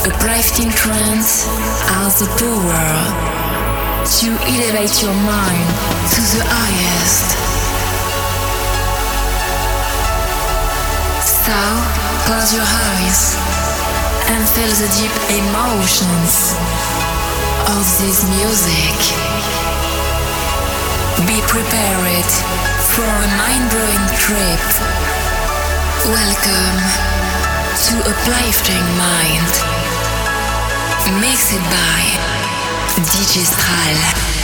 Uplifting trance has the power to elevate your mind to the highest. So, close your eyes and feel the deep emotions of this music. Be prepared for a mind-blowing trip. Welcome to a Uplifting Mind. Mixed by DJ.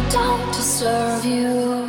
Thank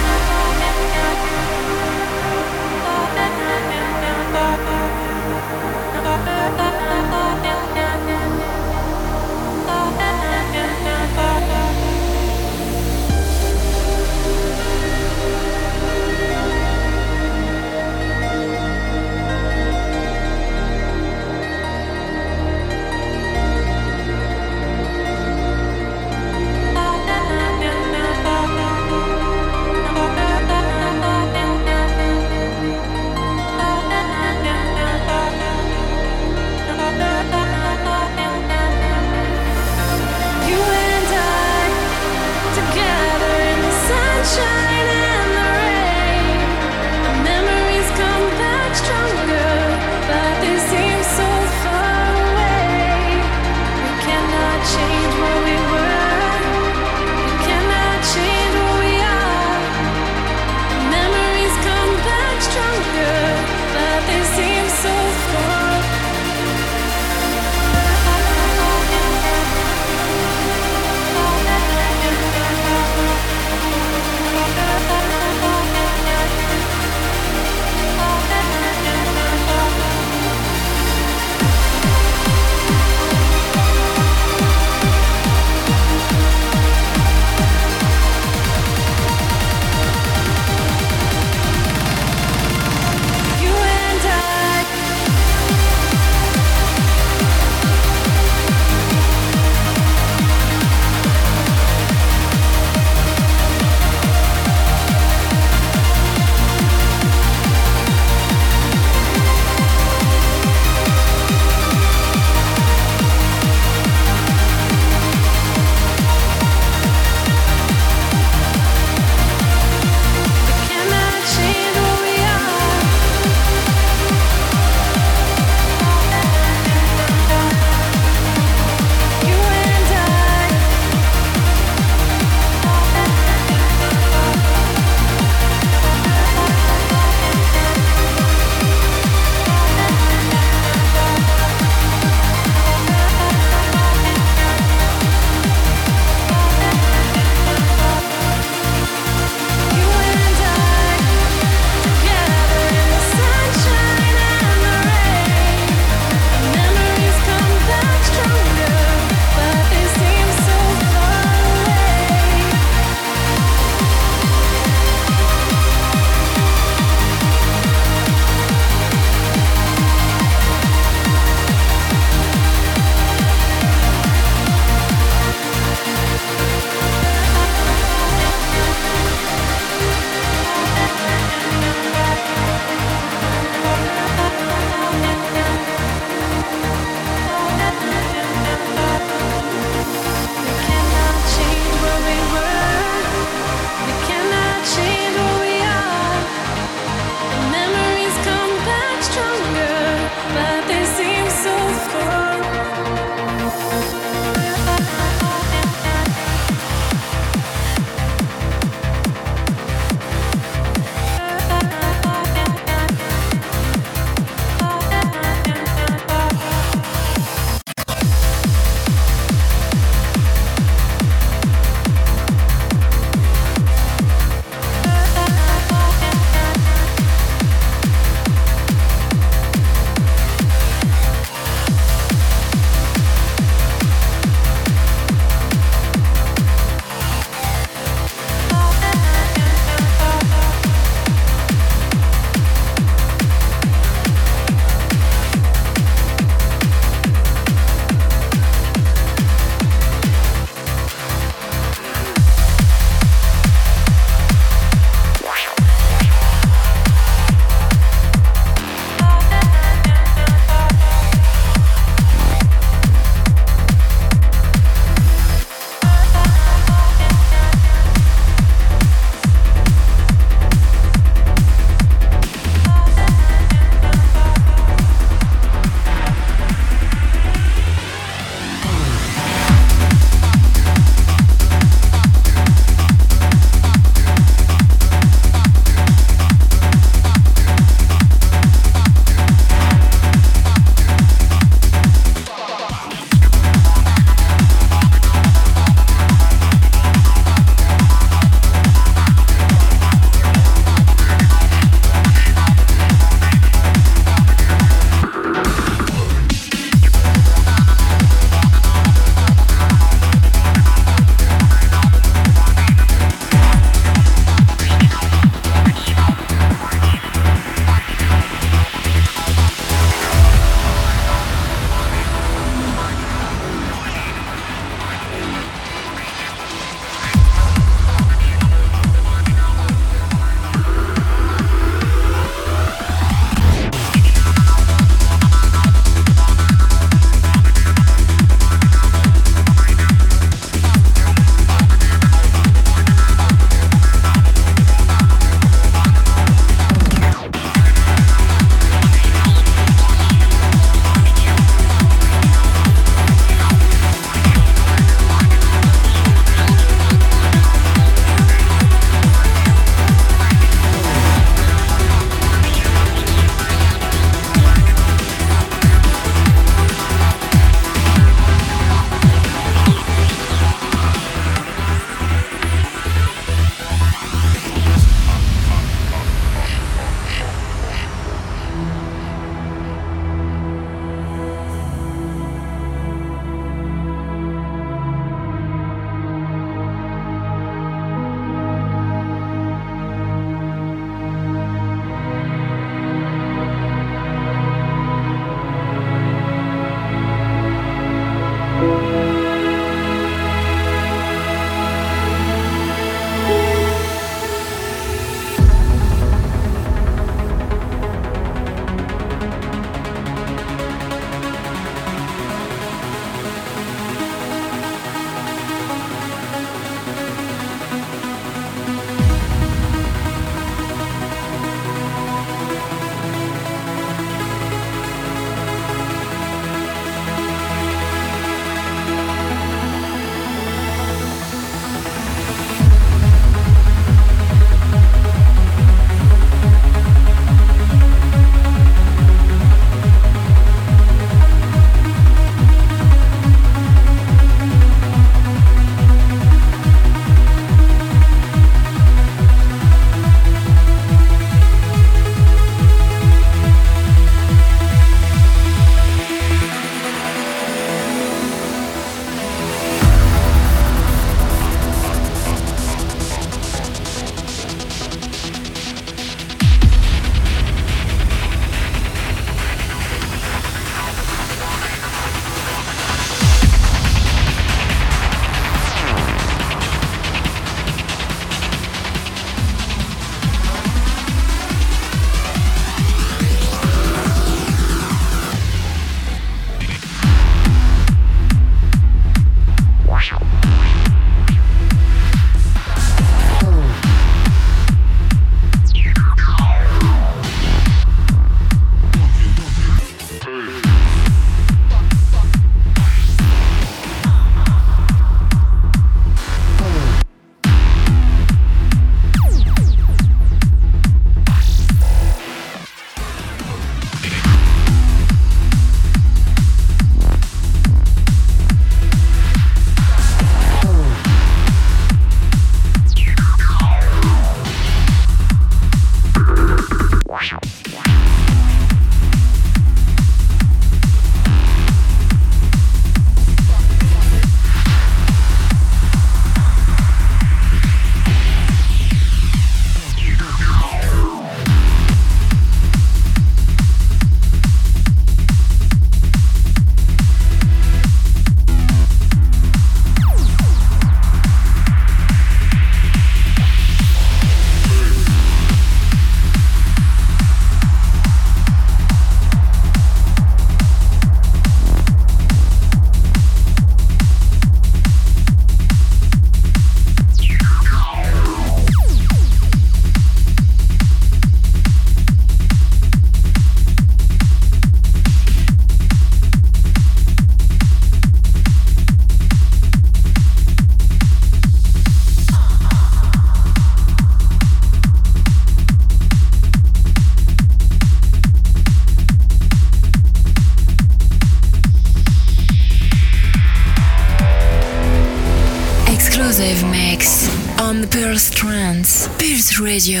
Radio,